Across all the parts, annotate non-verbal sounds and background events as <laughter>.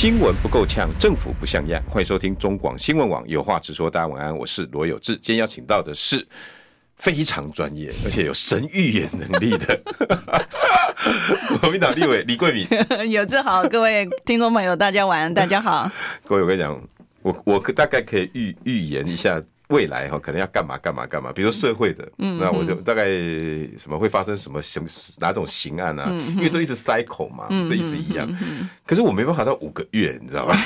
新闻不够呛，政府不像样。欢迎收听中广新闻网有话直说。大家晚安，我是罗有志。今天邀请到的是非常专业而且有神预言能力的 <laughs> 国民党立委李桂敏。<laughs> 有志好，各位听众朋友，大家晚安，大家好。<laughs> 各位，我跟你讲，我我大概可以预预言一下。未来哈可能要干嘛干嘛干嘛，比如说社会的，嗯、那我就大概什么会发生什么什么哪种刑案啊？嗯、因为都一直 cycle 嘛，嗯、都一直一样。嗯、可是我没办法到五个月，你知道吧？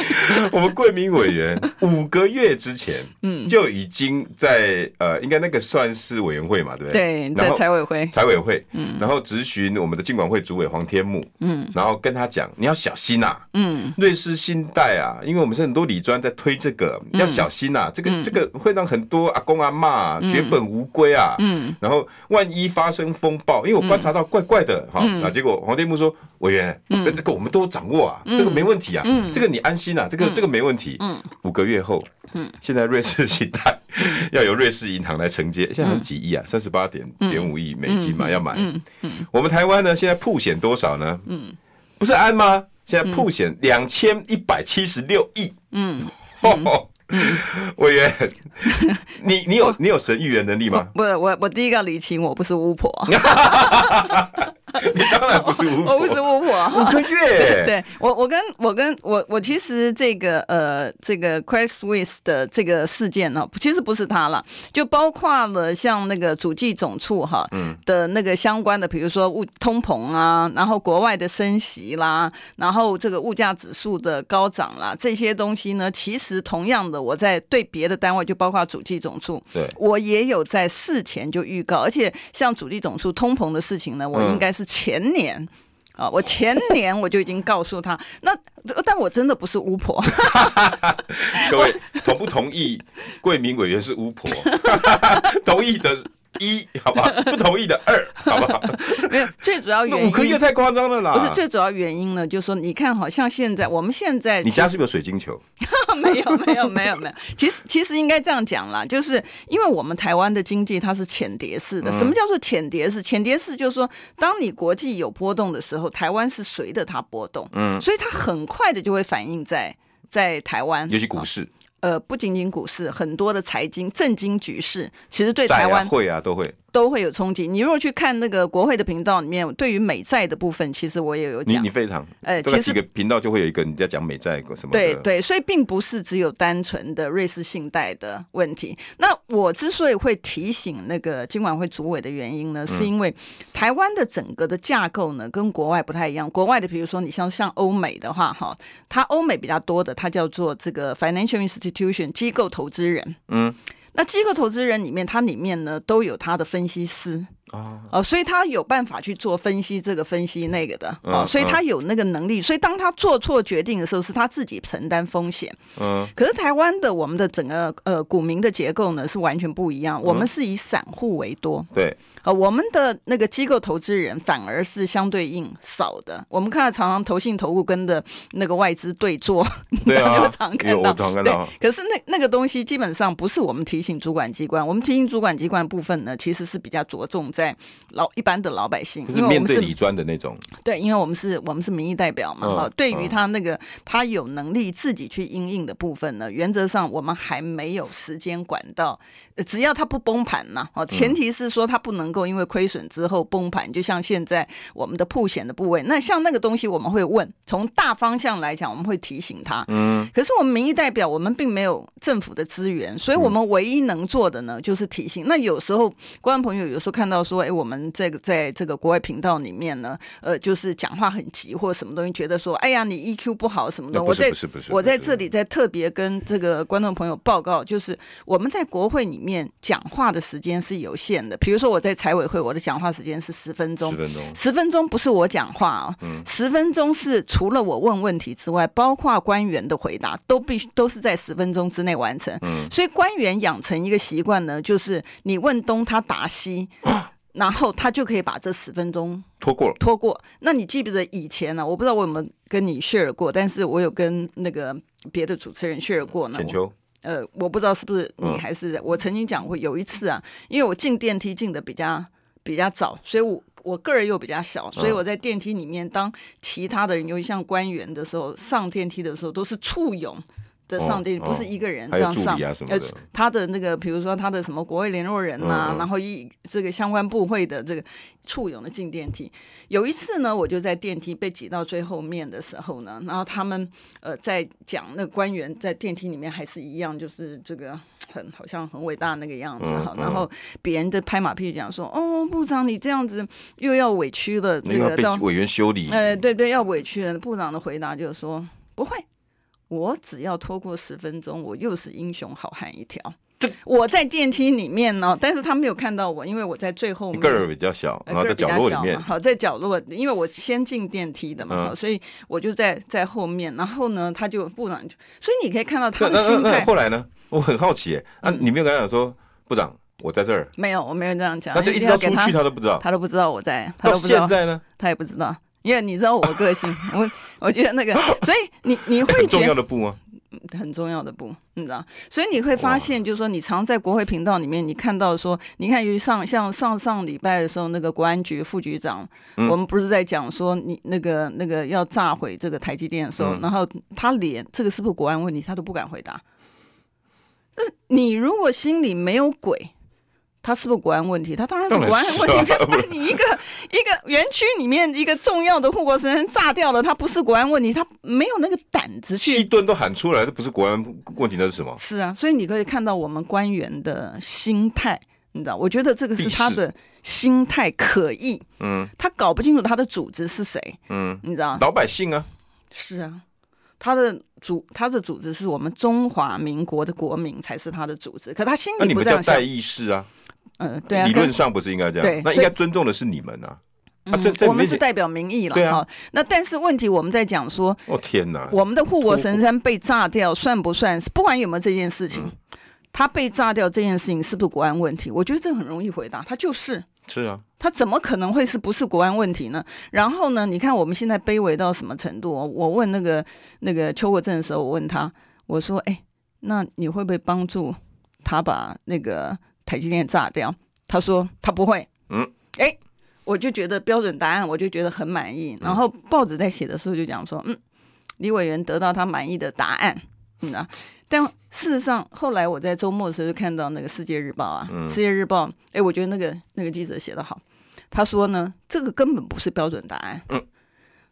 <laughs> 我们贵民委员 <laughs> 五个月之前，嗯，就已经在呃，应该那个算是委员会嘛，对不对？对，在财委会，财委会，嗯，然后咨询我们的经管会主委黄天木，嗯，然后跟他讲，你要小心呐，嗯，瑞士信贷啊，因为我们是很多理专在推这个，要小心呐，这个这个会让很多阿公阿嬷血本无归啊，嗯，然后万一发生风暴，因为我观察到怪怪的哈，啊，结果黄天木说，委员，这个我们都掌握啊，这个没问题啊，这个你安心啊。这个这个没问题。嗯，五个月后，嗯，现在瑞士信贷 <laughs> 要由瑞士银行来承接，现在很几亿啊，三十八点点五亿美金嘛，要买。嗯嗯，我们台湾呢，现在铺险多少呢？嗯，不是安吗？现在铺险两千一百七十六亿。嗯，<laughs> 委员，你你有 <laughs> 你有神预言能力吗？不是，我我第一个理清，我不是巫婆。<laughs> 你当然不是巫婆，我不是巫婆。五个月，<laughs> 对我，我跟我跟我我其实这个呃，这个 Credit Suisse 的这个事件呢，其实不是他了，就包括了像那个主计总处哈，嗯。的那个相关的，比如说物通膨啊，然后国外的升息啦，然后这个物价指数的高涨啦，这些东西呢，其实同样的，我在对别的单位，就包括主计总处，对，我也有在事前就预告，而且像主计总处通膨的事情呢，我应该是。前年啊，我前年我就已经告诉他，那但我真的不是巫婆。<laughs> 各位同不同意？贵民委员是巫婆，<laughs> 同意的。一，好不好？<laughs> 不同意的二，好不好？<laughs> 没有，最主要 <laughs> 原因五个月太夸张了啦。不是最主要原因呢，就是说，你看，好像现在我们现在，你家是不是有水晶球？没有，没有，没有，没有。其实，其实应该这样讲啦，就是因为我们台湾的经济它是浅碟式的。嗯、什么叫做浅碟式？浅碟式就是说，当你国际有波动的时候，台湾是随着它波动，嗯，所以它很快的就会反映在在台湾，尤其股市。呃，不仅仅股市，很多的财经、政经局势，其实对台湾会啊，都会。都会有冲击。你如果去看那个国会的频道里面，对于美债的部分，其实我也有讲。你你非常，呃，其实几个频道就会有一个你在讲美债什么。对对，所以并不是只有单纯的瑞士信贷的问题。那我之所以会提醒那个今晚会主委的原因呢，是因为台湾的整个的架构呢跟国外不太一样。国外的，比如说你像像欧美的话，哈，它欧美比较多的，它叫做这个 financial institution 机构投资人，嗯。那机构投资人里面，它里面呢都有它的分析师。哦，哦，所以他有办法去做分析，这个分析那个的，哦，所以他有那个能力，所以当他做错决定的时候，是他自己承担风险。嗯，可是台湾的我们的整个呃股民的结构呢是完全不一样，我们是以散户为多，对，呃，我们的那个机构投资人反而是相对应少的。我们看到常常投信投顾跟的那个外资对坐，对啊，<laughs> 常看到，对，可是那那个东西基本上不是我们提醒主管机关，我们提醒主管机关部分呢，其实是比较着重在。在老一般的老百姓，因为我们是理专的那种，对，因为我们是我们是民意代表嘛，哈、嗯，对于他那个他有能力自己去应应的部分呢，原则上我们还没有时间管到，只要他不崩盘呐，哦，前提是说他不能够因为亏损之后崩盘，就像现在我们的铺险的部位，那像那个东西我们会问，从大方向来讲，我们会提醒他，嗯，可是我们民意代表，我们并没有政府的资源，所以我们唯一能做的呢，就是提醒。那有时候观众朋友有时候看到说。说，哎，我们这个在这个国外频道里面呢，呃，就是讲话很急或者什么东西，觉得说，哎呀，你 EQ 不好什么的。我在我在这里在特别跟这个观众朋友报告，就是我们在国会里面讲话的时间是有限的。比如说我在财委会，我的讲话时间是十分钟，十分钟，十分钟不是我讲话啊，嗯，十分钟是除了我问问题之外，包括官员的回答都必须都是在十分钟之内完成。嗯，所以官员养成一个习惯呢，就是你问东他答西，<laughs> 然后他就可以把这十分钟拖过了。拖过。那你记不记得以前呢？我不知道我有没有跟你 share 过，但是我有跟那个别的主持人 share 过呢。呃，我不知道是不是你还是我曾经讲过，有一次啊，因为我进电梯进的比较比较早，所以我我个人又比较小，所以我在电梯里面当其他的人，尤其像官员的时候，上电梯的时候都是簇拥。的上帝不是一个人这样上，呃，他的那个，比如说他的什么国会联络人呐、啊，嗯嗯然后一这个相关部会的这个簇拥的进电梯。有一次呢，我就在电梯被挤到最后面的时候呢，然后他们呃在讲那官员在电梯里面还是一样，就是这个很好像很伟大那个样子哈。然后别人在拍马屁讲说，哦，部长你这样子又要委屈了，这个被委员修理。哎、呃，对对，要委屈了。部长的回答就是说不会。我只要拖过十分钟，我又是英雄好汉一条。我在电梯里面呢，但是他没有看到我，因为我在最后面，个儿比较小，然后在角落里面。好，在角落，因为我先进电梯的嘛，嗯、所以我就在在后面。然后呢，他就部长就，所以你可以看到他的心态。后来呢，我很好奇，啊，你没有跟他讲说，部长，我在这儿。没有，我没有这样讲。那就一直要出去，他都不知道，他都不知道我在。他都不知道到现在呢，他也不知道，因为你知道我个性，<laughs> 我我觉得那个，所以你你会觉得重要的不吗？很重要的不，你知道，所以你会发现，就是说，你常在国会频道里面，你看到说，你看，于上像上上礼拜的时候，那个国安局副局长，嗯、我们不是在讲说，你那个那个要炸毁这个台积电的时候，嗯、然后他连这个是不是国安问题，他都不敢回答。那你如果心里没有鬼。他是不是国安问题？他当然是国安问题。<laughs> 就把你一个一个园区里面一个重要的护国神山炸掉了，他不是国安问题，他没有那个胆子去。西顿都喊出来，这不是国安问题，那是什么？是啊，所以你可以看到我们官员的心态，你知道？我觉得这个是他的心态可疑。嗯，他搞不清楚他的组织是谁。嗯，你知道？老百姓啊。是啊，他的组他的组织是我们中华民国的国民才是他的组织，可他心里不这样想。代议士啊。嗯，对啊，理论上不是应该这样，对，那应该尊重的是你们啊。这，我们是代表民意了，对啊。那但是问题我们在讲说，哦天哪，我们的护国神山被炸掉，算不算是？不管有没有这件事情，他被炸掉这件事情是不是国安问题？我觉得这很容易回答，他就是。是啊，他怎么可能会是不是国安问题呢？然后呢，你看我们现在卑微到什么程度？我问那个那个邱国正的时候，我问他，我说，哎，那你会不会帮助他把那个？台积电炸掉，他说他不会。嗯，哎，我就觉得标准答案，我就觉得很满意。然后报纸在写的时候就讲说，嗯，李委员得到他满意的答案。嗯啊，但事实上后来我在周末的时候就看到那个《世界日报》啊，嗯，《世界日报》哎，我觉得那个那个记者写的好。他说呢，这个根本不是标准答案。嗯，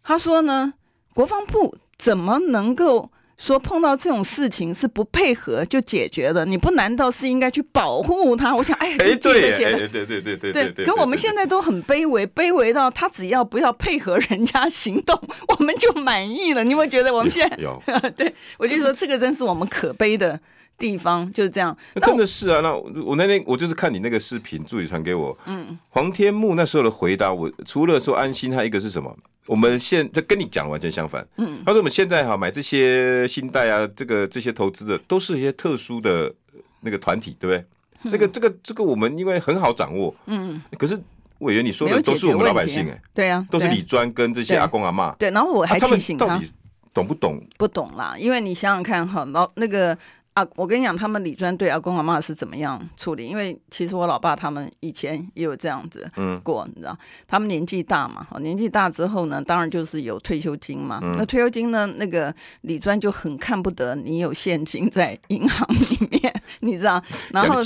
他说呢，国防部怎么能够？说碰到这种事情是不配合就解决的，你不难道是应该去保护他？我想，哎呀，对对对对对对。可我们现在都很卑微，卑微到他只要不要配合人家行动，<laughs> 我们就满意了。你有没有觉得我们现在有？<laughs> 对，我就说这个真是我们可悲的地方，就是这样。真的是啊，那我那天我就是看你那个视频，助理传给我，嗯，黄天木那时候的回答，我除了说安心，还有一个是什么？我们现在跟你讲完全相反。嗯，他说我们现在哈买这些信贷啊，这个这些投资的都是一些特殊的那个团体，对不对？那个这个这个我们因为很好掌握。嗯，可是委员你说的都是我们老百姓哎，对啊，都是李专跟这些阿公阿妈。对，然后我还提醒他，到底懂不懂？不懂啦，因为你想想看哈，老那个。啊，我跟你讲，他们李专对阿公阿妈是怎么样处理？因为其实我老爸他们以前也有这样子过，嗯、你知道，他们年纪大嘛，年纪大之后呢，当然就是有退休金嘛。嗯、那退休金呢，那个李专就很看不得你有现金在银行里面，你知道，<laughs> 然后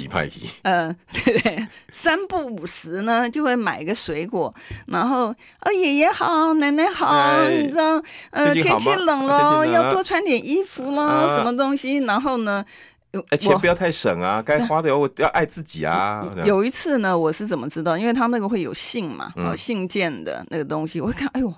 呃，对对，三不五十呢就会买个水果，然后啊爷爷好，奶奶好，哎、你知道，呃天气冷了，要多穿点衣服啦，啊、什么东西，然后呢？哎，钱不要太省啊，该花的要要爱自己啊。有一次呢，我是怎么知道？因为他那个会有信嘛，啊，信件的那个东西，我会看，哎呦，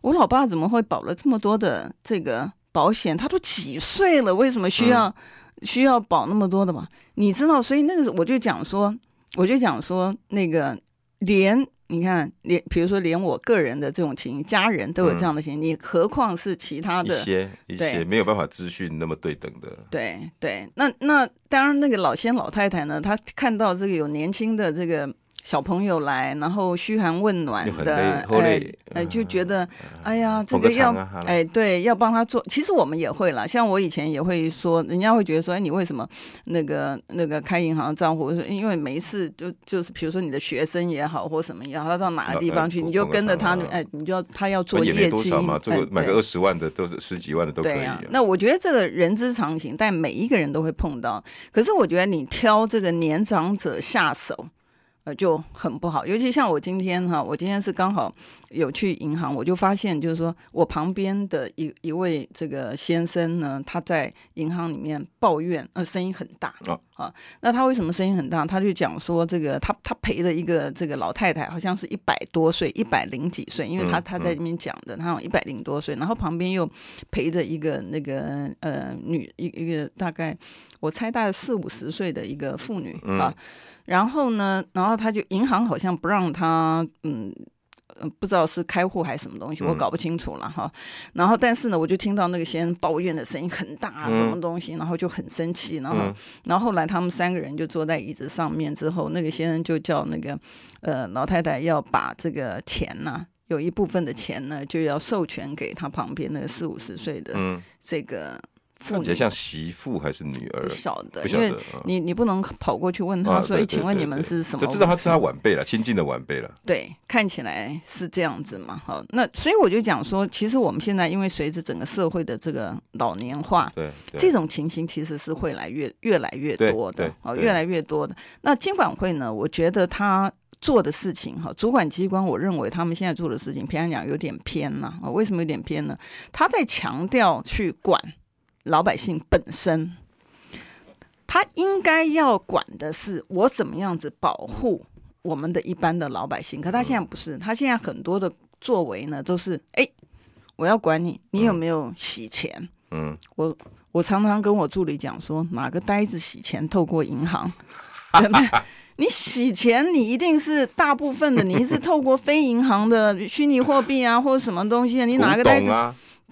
我老爸怎么会保了这么多的这个保险？他都几岁了，为什么需要需要保那么多的嘛？你知道，所以那个时候我就讲说，我就讲说，那个连。你看，连比如说，连我个人的这种情，家人都有这样的情，嗯、你何况是其他的一些一些没有办法资讯那么对等的。对对，那那当然，那个老先老太太呢，她看到这个有年轻的这个。小朋友来，然后嘘寒问暖的，哎哎，就觉得，哎呀，这个要，哎，对，要帮他做。其实我们也会啦，像我以前也会说，人家会觉得说，哎，你为什么那个那个开银行账户？因为每一次就就是，比如说你的学生也好，或什么也好，他到哪个地方去，你就跟着他，哎，你就要他要做业绩嘛，做买个二十万的都是十几万的都可以。那我觉得这个人之常情，但每一个人都会碰到。可是我觉得你挑这个年长者下手。呃，就很不好，尤其像我今天哈，我今天是刚好有去银行，我就发现，就是说我旁边的一一位这个先生呢，他在银行里面抱怨，呃，声音很大啊啊。那他为什么声音很大？他就讲说，这个他他陪了一个这个老太太，好像是一百多岁，一百零几岁，因为他他在里面讲的，他有一百零多岁，然后旁边又陪着一个那个呃女一一个大概我猜大概四五十岁的一个妇女啊。然后呢，然后他就银行好像不让他，嗯，不知道是开户还是什么东西，我搞不清楚了哈。然后但是呢，我就听到那个先生抱怨的声音很大，什么东西，然后就很生气。然后，然后后来他们三个人就坐在椅子上面之后，那个先生就叫那个呃老太太要把这个钱呢，有一部分的钱呢，就要授权给他旁边那个四五十岁的这个。看起来像媳妇还是女儿？不晓得，因为你你不能跑过去问他，所以请问你们是什么？就知道他是他晚辈了，亲近的晚辈了。对，看起来是这样子嘛。好，那所以我就讲说，其实我们现在因为随着整个社会的这个老年化，对，这种情形其实是会来越越来越多的，哦，越来越多的。那金管会呢？我觉得他做的事情哈，主管机关，我认为他们现在做的事情，平常讲有点偏了啊。为什么有点偏呢？他在强调去管。老百姓本身，他应该要管的是我怎么样子保护我们的一般的老百姓。可他现在不是，他现在很多的作为呢，都是哎，我要管你，你有没有洗钱？嗯，我我常常跟我助理讲说，哪个呆子洗钱透过银行？对不对？你洗钱，你一定是大部分的，你是透过非银行的虚拟货币啊，或者什么东西啊？你哪个呆子？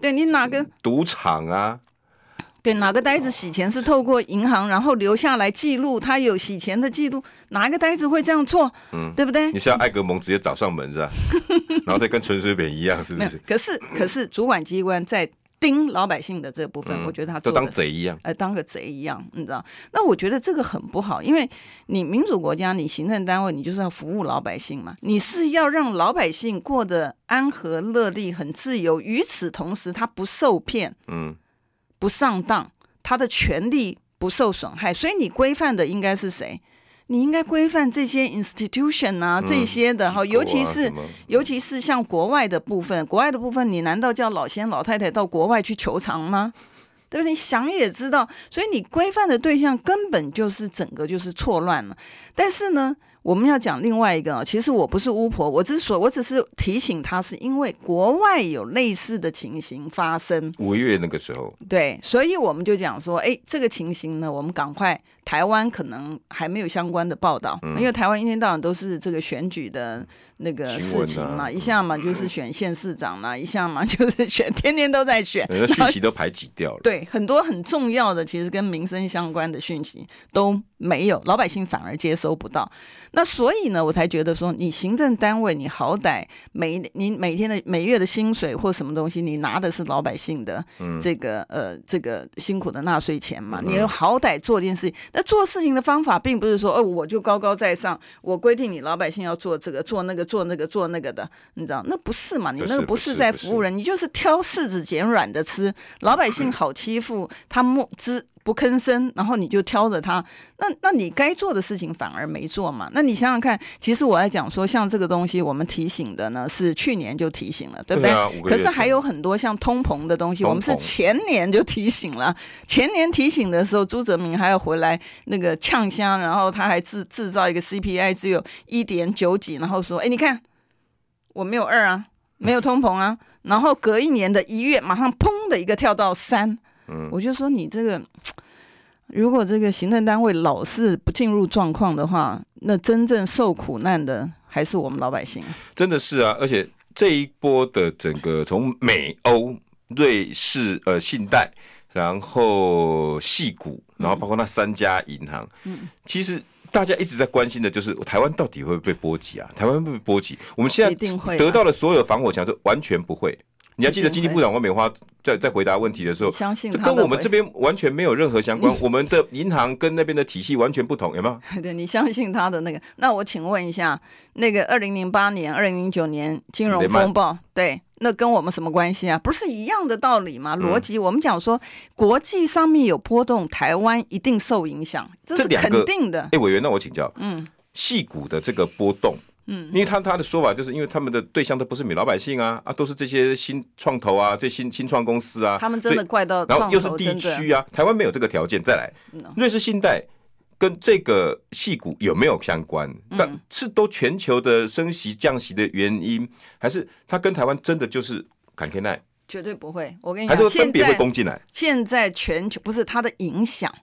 对你哪个赌场啊？对，哪个呆子洗钱是透过银行，然后留下来记录，他有洗钱的记录，哪一个呆子会这样做？嗯，对不对？你像艾格蒙直接找上门是吧？然后再跟陈水扁一样，是不是？可是，可是主管机关在盯老百姓的这部分，嗯、我觉得他都当贼一样，呃，当个贼一样，你知道？那我觉得这个很不好，因为你民主国家，你行政单位，你就是要服务老百姓嘛，你是要让老百姓过得安和乐利、很自由，与此同时，他不受骗。嗯。不上当，他的权利不受损害，所以你规范的应该是谁？你应该规范这些 institution 啊，这些的哈，尤其是尤其是像国外的部分，国外的部分，你难道叫老先老太太到国外去求偿吗？对不对？你想也知道，所以你规范的对象根本就是整个就是错乱了。但是呢，我们要讲另外一个，其实我不是巫婆，我之所我只是提醒他，是因为国外有类似的情形发生。五月那个时候，对，所以我们就讲说，哎，这个情形呢，我们赶快。台湾可能还没有相关的报道，嗯、因为台湾一天到晚都是这个选举的那个事情嘛，啊、一下嘛就是选县市长嘛，嗯、<laughs> 一下嘛就是选，<laughs> 天天都在选，那讯息都排挤掉了。对，很多很重要的，其实跟民生相关的讯息都没有，老百姓反而接收不到。那所以呢，我才觉得说，你行政单位，你好歹每你每天的每月的薪水或什么东西，你拿的是老百姓的这个、嗯、呃这个辛苦的纳税钱嘛，嗯、你好歹做件事情。那做事情的方法，并不是说哦，我就高高在上，我规定你老百姓要做这个做那个做那个做那个的，你知道？那不是嘛？你那个不是在服务人，你就是挑柿子捡软的吃。老百姓好欺负，他莫知。不吭声，然后你就挑着他，那那你该做的事情反而没做嘛？那你想想看，其实我在讲说，像这个东西，我们提醒的呢是去年就提醒了，对不对？对啊，可是还有很多像通膨的东西，我们是前年就提醒了。前年提醒的时候，朱泽明还要回来那个呛香，然后他还制制造一个 CPI 只有一点九几，然后说：“哎，你看我没有二啊，没有通膨啊。”然后隔一年的一月，马上砰的一个跳到三。嗯，我就说你这个，如果这个行政单位老是不进入状况的话，那真正受苦难的还是我们老百姓。真的是啊，而且这一波的整个从美欧、瑞士、呃信贷，然后矽谷，然后包括那三家银行，嗯，其实大家一直在关心的就是台湾到底会不会被波及啊？台湾会不会被波及？我们现在得到了所有防火墙，就完全不会。你要记得经济部长王美花在在回答问题的时候，相信跟我们这边完全没有任何相关。<laughs> 我们的银行跟那边的体系完全不同，有没有？<laughs> 对，你相信他的那个？那我请问一下，那个二零零八年、二零零九年金融风暴，对，那跟我们什么关系啊？不是一样的道理吗？逻辑，我们讲说国际上面有波动，台湾一定受影响，这是肯定的。哎，委员，那我请教，嗯，细股的这个波动。嗯，因为他他的说法就是因为他们的对象都不是米老百姓啊啊，都是这些新创投啊，这新新创公司啊，他们真的怪到，然后又是地区啊，台湾没有这个条件。再来，瑞士信贷跟这个戏股有没有相关？但是都全球的升息降息的原因，还是它跟台湾真的就是坎坷奈？绝对不会，我跟你讲，还是分别会攻进来。现在全球不是它的影响，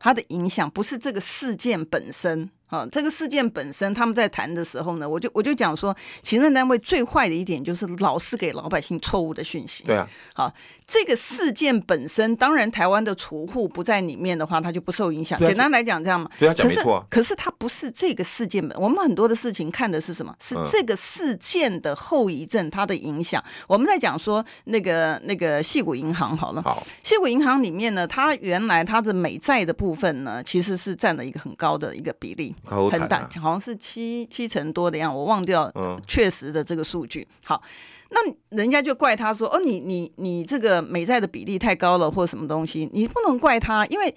它的影响不是这个事件本身。啊，这个事件本身，他们在谈的时候呢，我就我就讲说，行政单位最坏的一点就是老是给老百姓错误的讯息。对啊，好。这个事件本身，当然台湾的储户不在里面的话，它就不受影响。简单来讲，这样嘛。对啊，讲没错。可是它不是这个事件本，我们很多的事情看的是什么？是这个事件的后遗症，它的影响。我们在讲说那个那个细谷银行好了。好。细谷银行里面呢，它原来它的美债的部分呢，其实是占了一个很高的一个比例，很大，好像是七七成多的样，我忘掉确实的这个数据。好。那人家就怪他说：“哦，你你你这个美债的比例太高了，或什么东西？你不能怪他，因为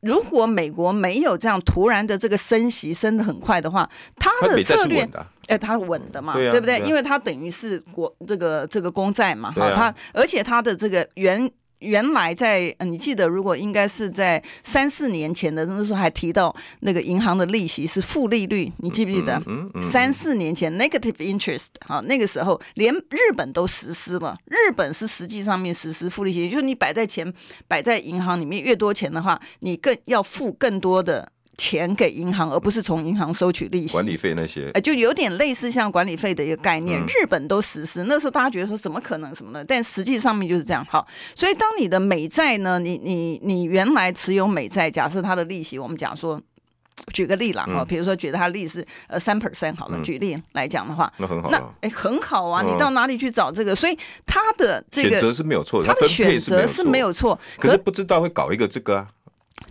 如果美国没有这样突然的这个升息升的很快的话，他的策略，哎，他稳的嘛，对不对？因为他等于是国这个这个公债嘛，哈，他而且他的这个原。”原来在，你记得，如果应该是在三四年前的那时候，还提到那个银行的利息是负利率，你记不记得？三四年前 negative interest，好，那个时候连日本都实施了，日本是实际上面实施负利息，就是你摆在钱摆在银行里面越多钱的话，你更要付更多的。钱给银行，而不是从银行收取利息、管理费那些，就有点类似像管理费的一个概念。嗯、日本都实施，那时候大家觉得说怎么可能什么的，但实际上面就是这样。好，所以当你的美债呢，你你你原来持有美债，假设它的利息，我们讲说，举个例啦，哈、嗯，比如说觉得它利息呃三 percent 好了，嗯、举例来讲的话，那很好，那哎很好啊，你到哪里去找这个？所以它的这个选择是没有错的，它的选择是没有错，可是不知道会搞一个这个啊。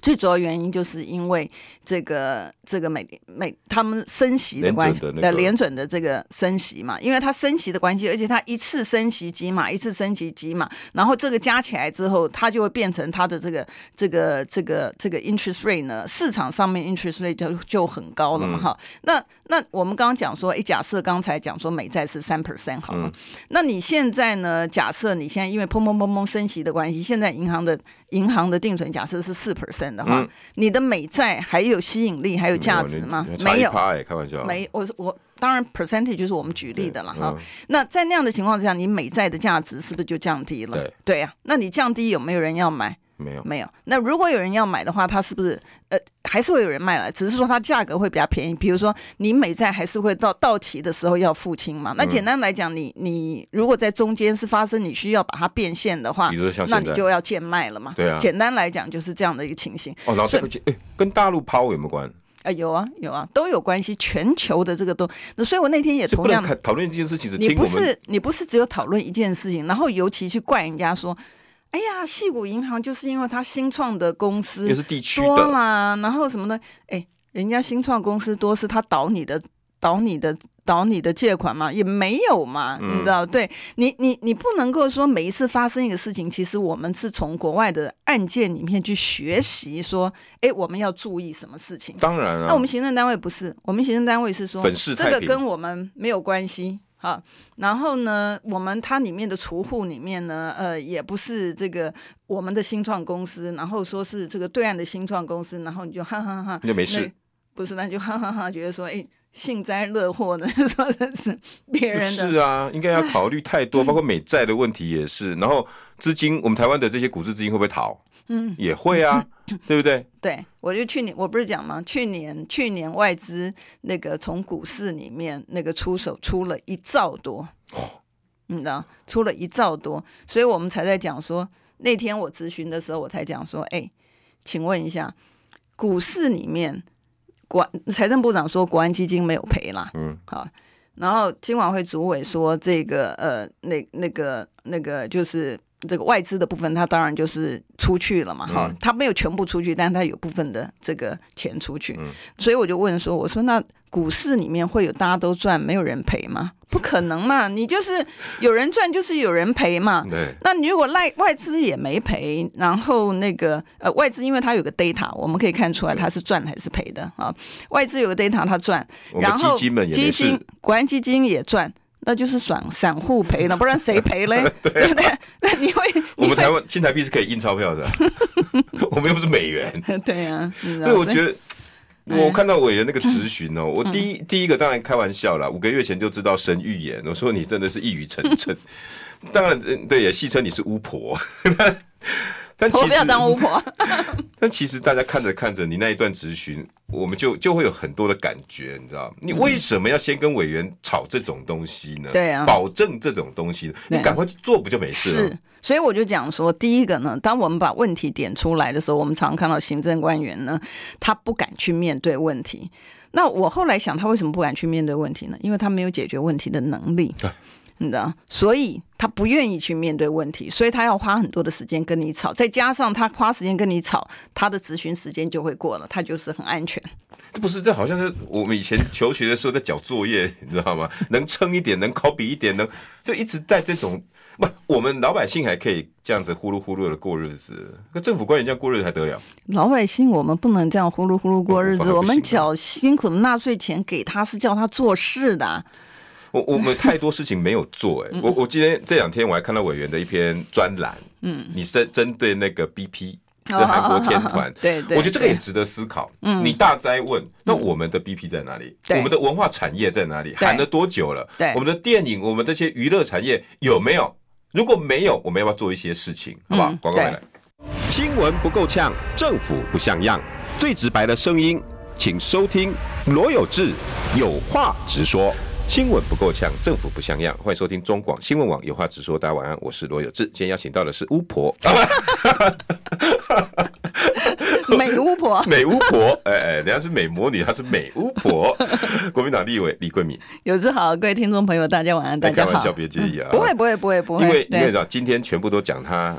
最主要原因就是因为这个这个美美他们升息的关系的联准的这个升息嘛，因为它升息的关系，而且它一次升息几码，一次升息几码，然后这个加起来之后，它就会变成它的这个这个这个这个 interest rate 呢，市场上面 interest rate 就就很高了嘛，哈。那那我们刚刚讲说，哎，假设刚才讲说美债是三 percent 好了，那你现在呢？假设你现在因为砰砰砰砰升息的关系，现在银行的银行的定存假设是四 percent 的话，嗯、你的美债还有吸引力，还有价值吗？没有，开玩笑，没。我我当然 percentage 就是我们举例的了哈。嗯、那在那样的情况之下，你美债的价值是不是就降低了？对对呀、啊。那你降低有没有人要买？没有，没有。那如果有人要买的话，他是不是呃还是会有人卖了？只是说它价格会比较便宜。比如说你美债还是会到到期的时候要付清嘛？那简单来讲，你你如果在中间是发生你需要把它变现的话，那你就要贱卖了嘛？对啊。简单来讲就是这样的一个情形。哦，然后这个哎，跟大陆抛有没有关？啊，有啊有啊，都有关系。全球的这个都，那所以我那天也同样讨论这件事情。你不是你不是只有讨论一件事情，然后尤其去怪人家说。哎呀，戏谷银行就是因为它新创的公司多嘛，然后什么的，哎，人家新创公司多是他倒你的倒你的倒你的借款嘛？也没有嘛，你知道？对你，你你不能够说每一次发生一个事情，其实我们是从国外的案件里面去学习，说，哎，我们要注意什么事情？当然了，那我们行政单位不是，我们行政单位是说，这个跟我们没有关系。啊，然后呢，我们它里面的储户里面呢，呃，也不是这个我们的新创公司，然后说是这个对岸的新创公司，然后你就哈哈哈，就没事，不是，那就哈哈哈，觉得说，哎，幸灾乐祸的，<laughs> 说这是别人的，是啊，应该要考虑太多，包括美债的问题也是，然后资金，我们台湾的这些股市资金会不会逃？嗯，也会啊，<laughs> 对不对？对，我就去年我不是讲吗？去年去年外资那个从股市里面那个出手出了一兆多，哦、你知道，出了一兆多，所以我们才在讲说，那天我咨询的时候，我才讲说，哎，请问一下，股市里面国财政部长说国安基金没有赔啦，嗯，好，然后金管会主委说这个呃，那那个那个就是。这个外资的部分，它当然就是出去了嘛，哈、嗯，它没有全部出去，但是它有部分的这个钱出去，嗯、所以我就问说，我说那股市里面会有大家都赚，没有人赔吗？不可能嘛，你就是有人赚，就是有人赔嘛。<laughs> 对，那你如果赖外资也没赔，然后那个呃外资，因为它有个 data，我们可以看出来它是赚还是赔的啊。外资有个 data，它赚，然后基金国安基金也赚。那就是散散户赔了，不然谁赔嘞？<laughs> 对不对？<laughs> 那你会？我们台湾新台币是可以印钞票的，<laughs> 我们又不是美元。对啊，所以我觉得，我看到委员那个咨询哦，我第一第一个当然开玩笑了，五个月前就知道神预言，我说你真的是一语成谶。当然，对，也戏称你是巫婆。但其实我不要当巫婆。<laughs> 但其实大家看着看着，你那一段质询，我们就就会有很多的感觉，你知道？你为什么要先跟委员吵这种东西呢？对啊，保证这种东西，你赶快去做不就没事了？是，所以我就讲说，第一个呢，当我们把问题点出来的时候，我们常常看到行政官员呢，他不敢去面对问题。那我后来想，他为什么不敢去面对问题呢？因为他没有解决问题的能力。<laughs> 你知道，所以他不愿意去面对问题，所以他要花很多的时间跟你吵，再加上他花时间跟你吵，他的咨询时间就会过了，他就是很安全。这不是，这好像是我们以前求学的时候在缴作业，你知道吗？能撑一点，能 copy 一点，能就一直带这种。不，我们老百姓还可以这样子呼噜呼噜的过日子，那政府官员这样过日子还得了？老百姓我们不能这样呼噜呼噜过日子，我们缴辛苦的纳税钱给他是叫他做事的。我我们太多事情没有做哎、欸，我我今天这两天我还看到委员的一篇专栏，嗯，你是针对那个 BP 的韩国天团，<laughs> 对对，我觉得这个也值得思考。嗯，你大灾问，那我们的 BP 在哪里？我们的文化产业在哪里？喊了多久了？对，我们的电影，我们这些娱乐产业有没有？如果没有，我们要不要做一些事情？好不好？广告回来，新闻不够呛，政府不像样，最直白的声音，请收听罗有志有话直说。新闻不够呛，政府不像样。欢迎收听中广新闻网，有话直说。大家晚安，我是罗有志。今天邀请到的是巫婆，美巫婆，<laughs> 美巫婆。哎哎，人家是美魔女，她是美巫婆。<laughs> 国民党立委李桂敏，有志好，各位听众朋友，大家晚安，大家好。开玩笑，别介意啊。不会，不会，不会，不会。因为因为知道今天全部都讲他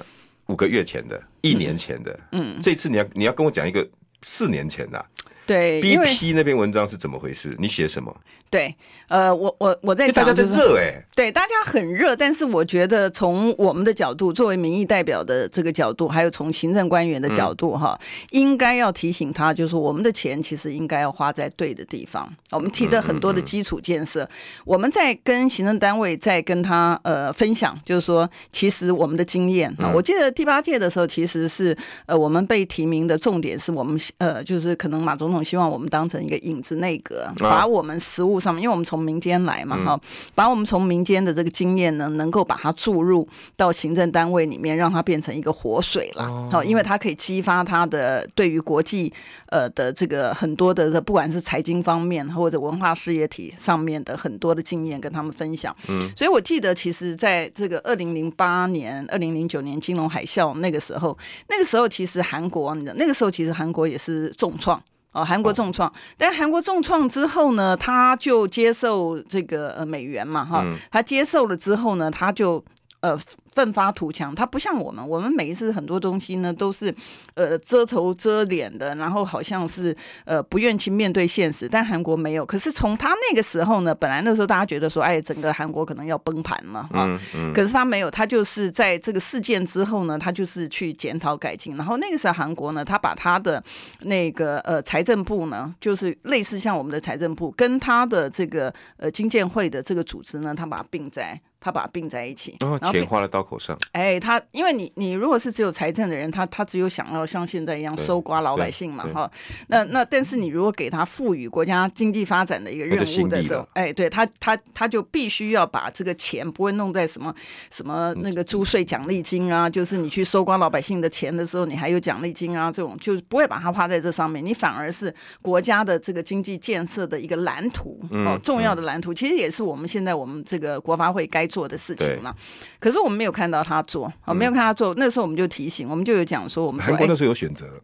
五个月前的，一年前的。嗯，这次你要你要跟我讲一个四年前的。对，BP 那篇文章是怎么回事？你写什么？对，呃，我我我在讲，大家在热哎，对，大家很热，但是我觉得从我们的角度，作为民意代表的这个角度，还有从行政官员的角度，哈，应该要提醒他，就是我们的钱其实应该要花在对的地方。我们提的很多的基础建设，我们在跟行政单位在跟他呃分享，就是说，其实我们的经验啊，我记得第八届的时候，其实是呃我们被提名的重点是我们呃就是可能马总统希望我们当成一个影子内阁，把我们实务上面，因为我们从民间来嘛，哈，把我们从民间的这个经验呢，能够把它注入到行政单位里面，让它变成一个活水啦，好，因为它可以激发它的对于国际呃的这个很多的，不管是财经方面或者文化事业体上面的很多的经验跟他们分享。嗯，所以我记得，其实在这个二零零八年、二零零九年金融海啸那个时候，那个时候其实韩国，你知道，那个时候其实韩国也是重创。哦，韩国重创，但韩国重创之后呢，他就接受这个呃美元嘛，哈，他接受了之后呢，他就呃，奋发图强，他不像我们，我们每一次很多东西呢都是，呃，遮头遮脸的，然后好像是呃不愿去面对现实。但韩国没有，可是从他那个时候呢，本来那时候大家觉得说，哎，整个韩国可能要崩盘了啊，嗯嗯、可是他没有，他就是在这个事件之后呢，他就是去检讨改进。然后那个时候韩国呢，他把他的那个呃财政部呢，就是类似像我们的财政部，跟他的这个呃经建会的这个组织呢，他把它并在。他把它并在一起，然后钱花在刀口上。哎，他因为你你如果是只有财政的人，他他只有想要像现在一样搜刮老百姓嘛，哈。那那但是你如果给他赋予国家经济发展的一个任务的时候，哎，对他他他就必须要把这个钱不会弄在什么什么那个租税奖励金啊，就是你去搜刮老百姓的钱的时候，你还有奖励金啊，这种就是不会把它花在这上面，你反而是国家的这个经济建设的一个蓝图哦，重要的蓝图，其实也是我们现在我们这个国发会该。做的事情嘛，可是我们没有看到他做，啊，没有看他做。那时候我们就提醒，我们就有讲说，我们韩国那时候有选择。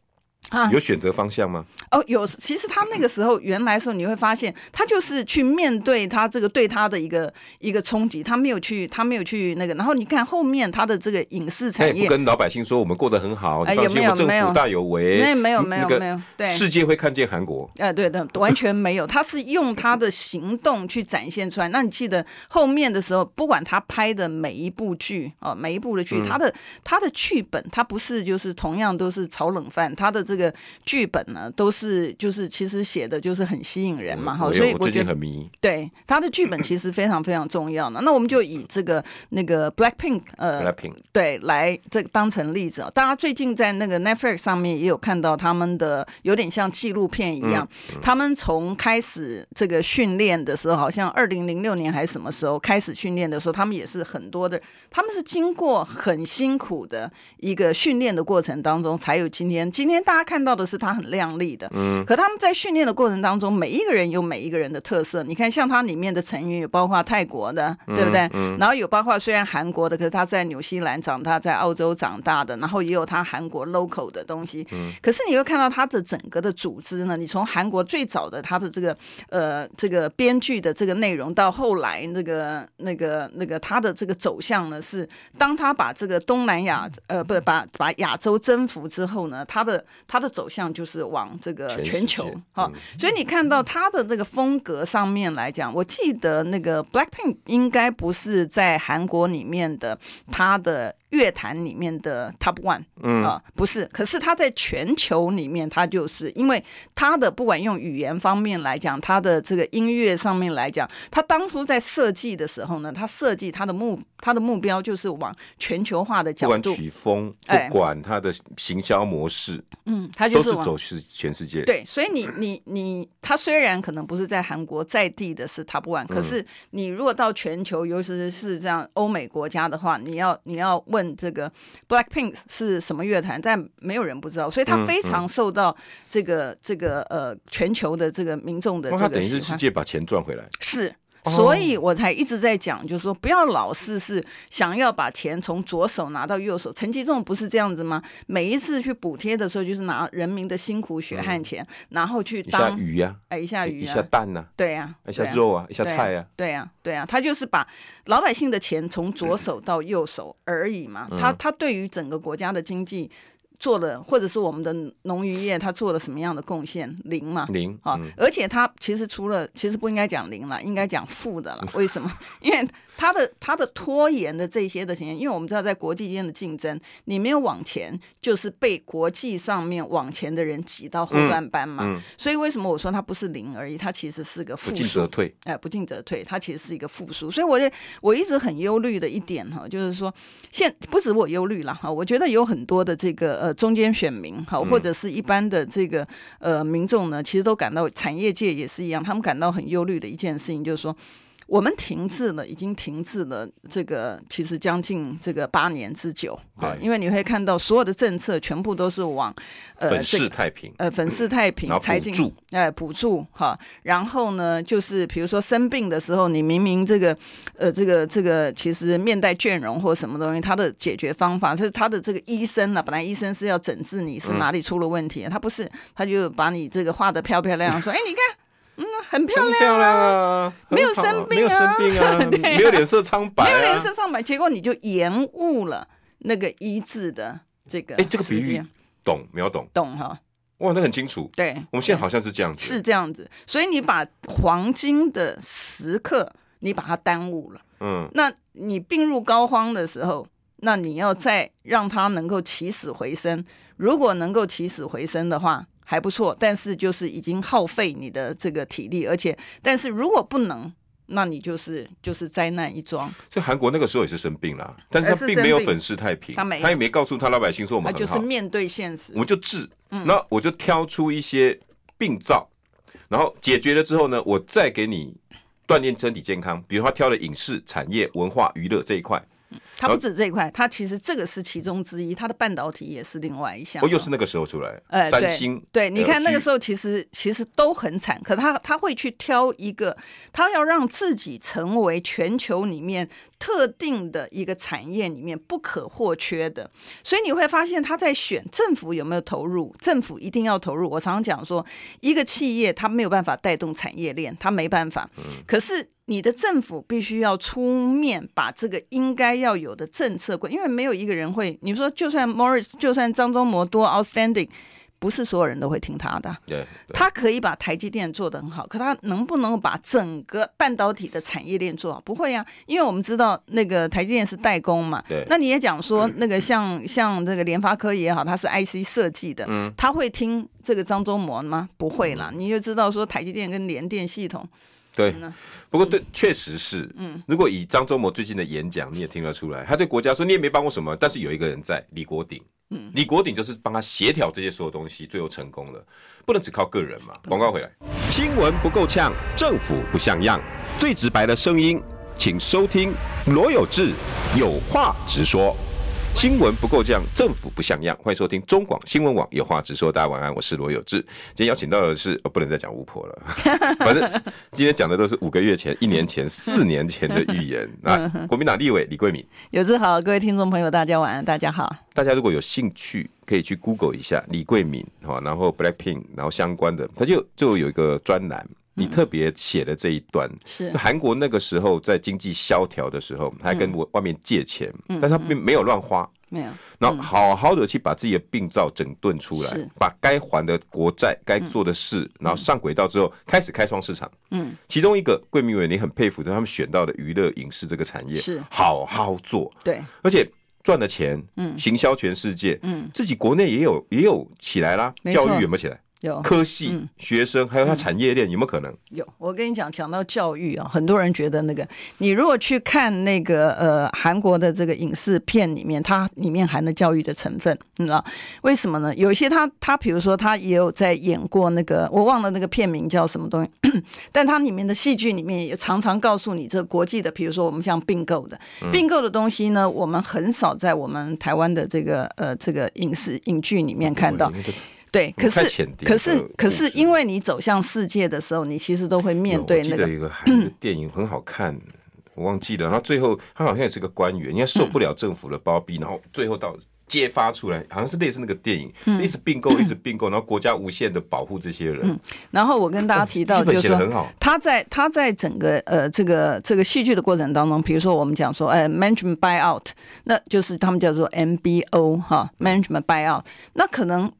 有选择方向吗？哦，有。其实他那个时候原来的时候，你会发现他就是去面对他这个对他的一个一个冲击，他没有去，他没有去那个。然后你看后面他的这个影视产业，不跟老百姓说我们过得很好，哎，有没有？政府大有为，没有没有没有没有，对，世界会看见韩国。哎，对对，完全没有，他是用他的行动去展现出来。那你记得后面的时候，不管他拍的每一部剧哦，每一部的剧，他的他的剧本，他不是就是同样都是炒冷饭，他的这个。剧本呢，都是就是其实写的就是很吸引人嘛，哈、嗯，所以我觉得很迷。对他的剧本其实非常非常重要呢。那我们就以这个那个 Blackpink 呃，Blackpink 对来这当成例子啊。大家最近在那个 Netflix 上面也有看到他们的有点像纪录片一样，他们从开始这个训练的时候，好像二零零六年还是什么时候开始训练的时候，他们也是很多的，他们是经过很辛苦的一个训练的过程当中，才有今天。今天大家看到的。是他很靓丽的，嗯，可他们在训练的过程当中，每一个人有每一个人的特色。你看，像他里面的成员有包括泰国的，对不对？嗯，然后有包括虽然韩国的，可是他在纽西兰长大，在澳洲长大的，然后也有他韩国 local 的东西。嗯，可是你会看到他的整个的组织呢？你从韩国最早的他的这个呃这个编剧的这个内容，到后来那个那个那个他的这个走向呢，是当他把这个东南亚呃不是把把亚洲征服之后呢，他的他的走向。就是往这个全球哈，所以你看到它的这个风格上面来讲，我记得那个 Blackpink 应该不是在韩国里面的它的。乐坛里面的 Top One，嗯啊，不是，可是他在全球里面，他就是因为他的不管用语言方面来讲，他的这个音乐上面来讲，他当初在设计的时候呢，他设计他的目他的目标就是往全球化的角度，不管曲风，不管他的行销模式，哎、嗯，他就是走是全世界。对，所以你你你，他虽然可能不是在韩国在地的是 Top One，可是你如果到全球，尤其是这样欧美国家的话，你要你要问。这个 Blackpink 是什么乐团？但没有人不知道，所以他非常受到这个、嗯嗯、这个呃全球的这个民众的这个。他等于是世界把钱赚回来。是。所以我才一直在讲，就是说不要老是是想要把钱从左手拿到右手。陈吉仲不是这样子吗？每一次去补贴的时候，就是拿人民的辛苦血汗钱，然后去当鱼呀，哎，一下鱼，一下蛋呐，对呀，一下肉啊，一下菜呀，对呀，对呀，他就是把老百姓的钱从左手到右手而已嘛。他他对于整个国家的经济。做了，或者是我们的农渔业，他做了什么样的贡献？零嘛，零啊，而且他其实除了，其实不应该讲零了，应该讲负的了。<laughs> 为什么？因为他的他的拖延的这些的行为，因为我们知道在国际间的竞争，你没有往前，就是被国际上面往前的人挤到后半班嘛。嗯嗯、所以为什么我说它不是零而已？它其实是个负数。不进则退，哎，不进则退，它其实是一个负数。所以我就我一直很忧虑的一点哈，就是说现不止我忧虑了哈，我觉得有很多的这个呃。中间选民好，或者是一般的这个呃民众呢，其实都感到产业界也是一样，他们感到很忧虑的一件事情，就是说。我们停滞了，已经停滞了。这个其实将近这个八年之久啊，因为你会看到所有的政策全部都是往呃粉饰太平，呃粉饰太平，财经哎补助哈，然后呢就是比如说生病的时候，你明明这个呃这个这个其实面带倦容或什么东西，他的解决方法就是他的这个医生呢、啊，本来医生是要诊治你是哪里出了问题，他不是，他就把你这个画的漂漂亮亮，说哎你看。嗯，很漂亮，漂亮啊，没有生病啊，没有生病啊，<laughs> 没有脸色苍白，没有脸色苍白，结果你就延误了那个医治的这个。哎，这个比喻懂没有懂？懂哈。哇，那很清楚。对，我们现在好像是这样子，是这样子。所以你把黄金的时刻，你把它耽误了。嗯，那你病入膏肓的时候，那你要再让它能够起死回生。如果能够起死回生的话，还不错。但是就是已经耗费你的这个体力，而且，但是如果不能，那你就是就是灾难一桩。所以韩国那个时候也是生病了，但是他并没有粉饰太平，他没，他也没告诉他老百姓说我们就是面对现实，我们就治。那、嗯、我就挑出一些病灶，然后解决了之后呢，我再给你锻炼身体健康。比如他挑了影视产业、文化娱乐这一块。它不止这一块，它其实这个是其中之一，它的半导体也是另外一项。哦，又是那个时候出来，呃，三星。对，对，你看那个时候其实其实都很惨，可他他会去挑一个，他要让自己成为全球里面特定的一个产业里面不可或缺的。所以你会发现他在选政府有没有投入，政府一定要投入。我常常讲说，一个企业它没有办法带动产业链，它没办法。嗯，可是。你的政府必须要出面把这个应该要有的政策过，因为没有一个人会。你说，就算 Morris，就算张忠谋多 outstanding，不是所有人都会听他的。对，他可以把台积电做得很好，可他能不能把整个半导体的产业链做好？不会呀，因为我们知道那个台积电是代工嘛。对。那你也讲说，那个像像这个联发科也好，它是 IC 设计的，嗯，他会听这个张忠谋吗？不会啦，你就知道说台积电跟联电系统。对，不过对，确实是。嗯，如果以张忠谋最近的演讲，你也听得出来，他对国家说你也没帮过什么，但是有一个人在，李国鼎。嗯，李国鼎就是帮他协调这些所有东西，最后成功了。不能只靠个人嘛。广告回来，新闻不够呛，政府不像样，最直白的声音，请收听罗有志有话直说。新闻不够这样，政府不像样。欢迎收听中广新闻网，有话直说。大家晚安，我是罗有志。今天邀请到的是，哦，不能再讲巫婆了。<laughs> 反正今天讲的都是五个月前、一年前、四年前的预言。那国民党立委李桂敏，有志好，各位听众朋友，大家晚安，大家好。大家如果有兴趣，可以去 Google 一下李桂敏，哈，然后 Blackpink，然后相关的，他就就有一个专栏。你特别写的这一段是。韩国那个时候在经济萧条的时候，他还跟我外面借钱，但他并没有乱花，没有，然后好好的去把自己的病灶整顿出来，把该还的国债、该做的事，然后上轨道之后，开始开创市场。嗯，其中一个贵敏委，你很佩服的，他们选到的娱乐影视这个产业是。好好做，对，而且赚了钱，嗯，行销全世界，嗯，自己国内也有也有起来啦，教育有没有起来？有科系、嗯、学生，还有他产业链、嗯、有没有可能？有，我跟你讲，讲到教育啊，很多人觉得那个，你如果去看那个呃韩国的这个影视片里面，它里面含了教育的成分，你知道为什么呢？有一些他他比如说他也有在演过那个，我忘了那个片名叫什么东西，<clears throat> 但它里面的戏剧里面也常常告诉你，这国际的，比如说我们像并购的并购的东西呢，我们很少在我们台湾的这个呃这个影视影剧里面看到。嗯对，可是可是可是，因为你走向世界的时候，你其实都会面对那个。我记得一个韩国电影很好看，我忘记了。然后最后他好像也是个官员，因为受不了政府的包庇，然后最后到揭发出来，好像是类似那个电影，一直并购，一直并购，然后国家无限的保护这些人。然后我跟大家提到，就是说他在他在整个呃这个这个戏剧的过程当中，比如说我们讲说，哎，management buyout，那就是他们叫做 MBO 哈，management buyout，那可能。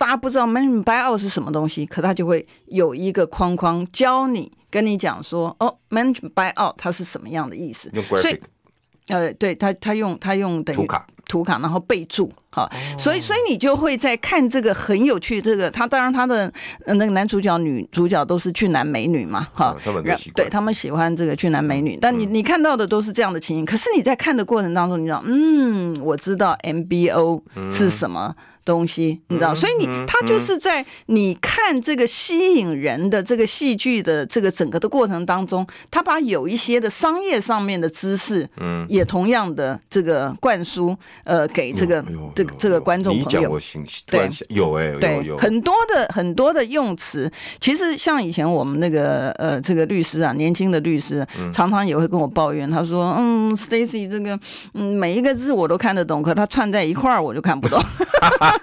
大家不知道 management buyout 是什么东西，可他就会有一个框框教你，跟你讲说，哦，management buyout 它是什么样的意思。所以，呃，对他，他用他用等于图卡，图卡，然后备注，好，哦、所以，所以你就会在看这个很有趣。这个他当然他的那个男主角、女主角都是俊男美女嘛，哈、哦，对他们喜欢这个俊男美女。但你你看到的都是这样的情形，可是你在看的过程当中，你知道，嗯，我知道 MBO 是什么。嗯东西你知道，所以你他就是在你看这个吸引人的这个戏剧的这个整个的过程当中，他把有一些的商业上面的知识，嗯，也同样的这个灌输呃给这个这个这个观众朋友。对，有哎，对，很多的很多的用词，其实像以前我们那个呃这个律师啊，年轻的律师常常也会跟我抱怨，他说嗯，Stacy 这个嗯每一个字我都看得懂，可他串在一块儿我就看不懂。<laughs>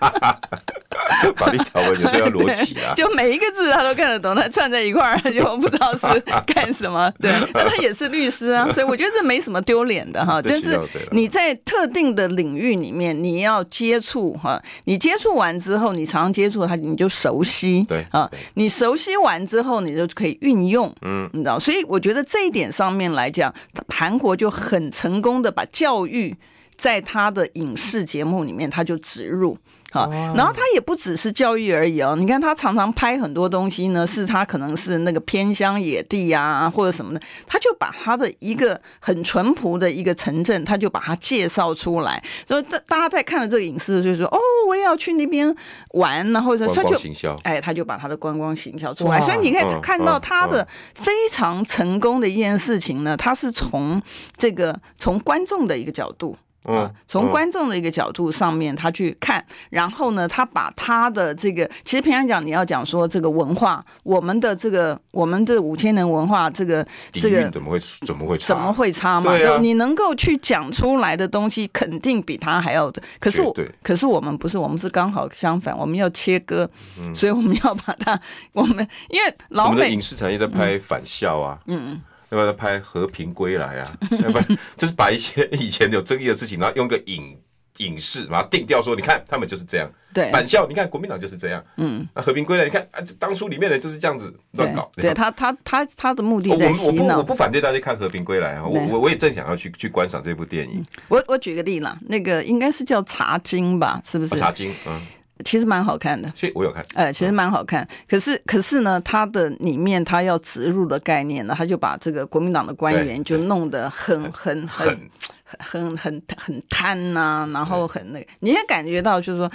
法律条文有时候要逻辑啊，就每一个字他都看得懂，他串在一块儿就不知道是干什么。<laughs> 对，那他也是律师啊，所以我觉得这没什么丢脸的哈。<laughs> 但是你在特定的领域里面，你要接触哈，你接触完之后，你常常接触他，你就熟悉。对啊，你熟悉完之后，你就可以运用。嗯，你知道，所以我觉得这一点上面来讲，韩国就很成功的把教育在他的影视节目里面，他就植入。好，然后他也不只是教育而已哦。你看他常常拍很多东西呢，是他可能是那个偏乡野地啊，或者什么的，他就把他的一个很淳朴的一个城镇，他就把它介绍出来。所以大大家在看了这个影视，就说哦，我也要去那边玩，然后他就哎，他就把他的观光行销出来。所以你可以看到他的非常成功的一件事情呢，他是从这个从观众的一个角度。嗯，从观众的一个角度上面，他去看，然后呢，他把他的这个，其实平常讲，你要讲说这个文化，我们的这个，我们这五千年文化，这个这个怎么会怎么会差？怎么会差嘛？对，你能够去讲出来的东西，肯定比他还要的。可是我，可是我们不是，我们是刚好相反，我们要切割，所以我们要把它，我们因为老美影视产业在拍反校啊，嗯嗯。要不要拍和平归来啊？<laughs> 要不然就是把一些 <laughs> 以前有争议的事情，然后用个影影视把它定调，说你看他们就是这样。对，反校，你看国民党就是这样。嗯，那和平归来，你看啊，当初里面的就是这样子乱搞。对，对他，他，他，他的目的在洗脑。我我不我不反对大家看和平归来啊，我我我也正想要去去观赏这部电影。我我举个例啦，那个应该是叫茶经吧？是不是？茶经，嗯。其实蛮好看的，所以我有看。哎，其实蛮好看。可是，可是呢，它的里面它要植入的概念呢，他就把这个国民党的官员就弄得很很很很很很贪呐，然后很那个，你也感觉到就是说。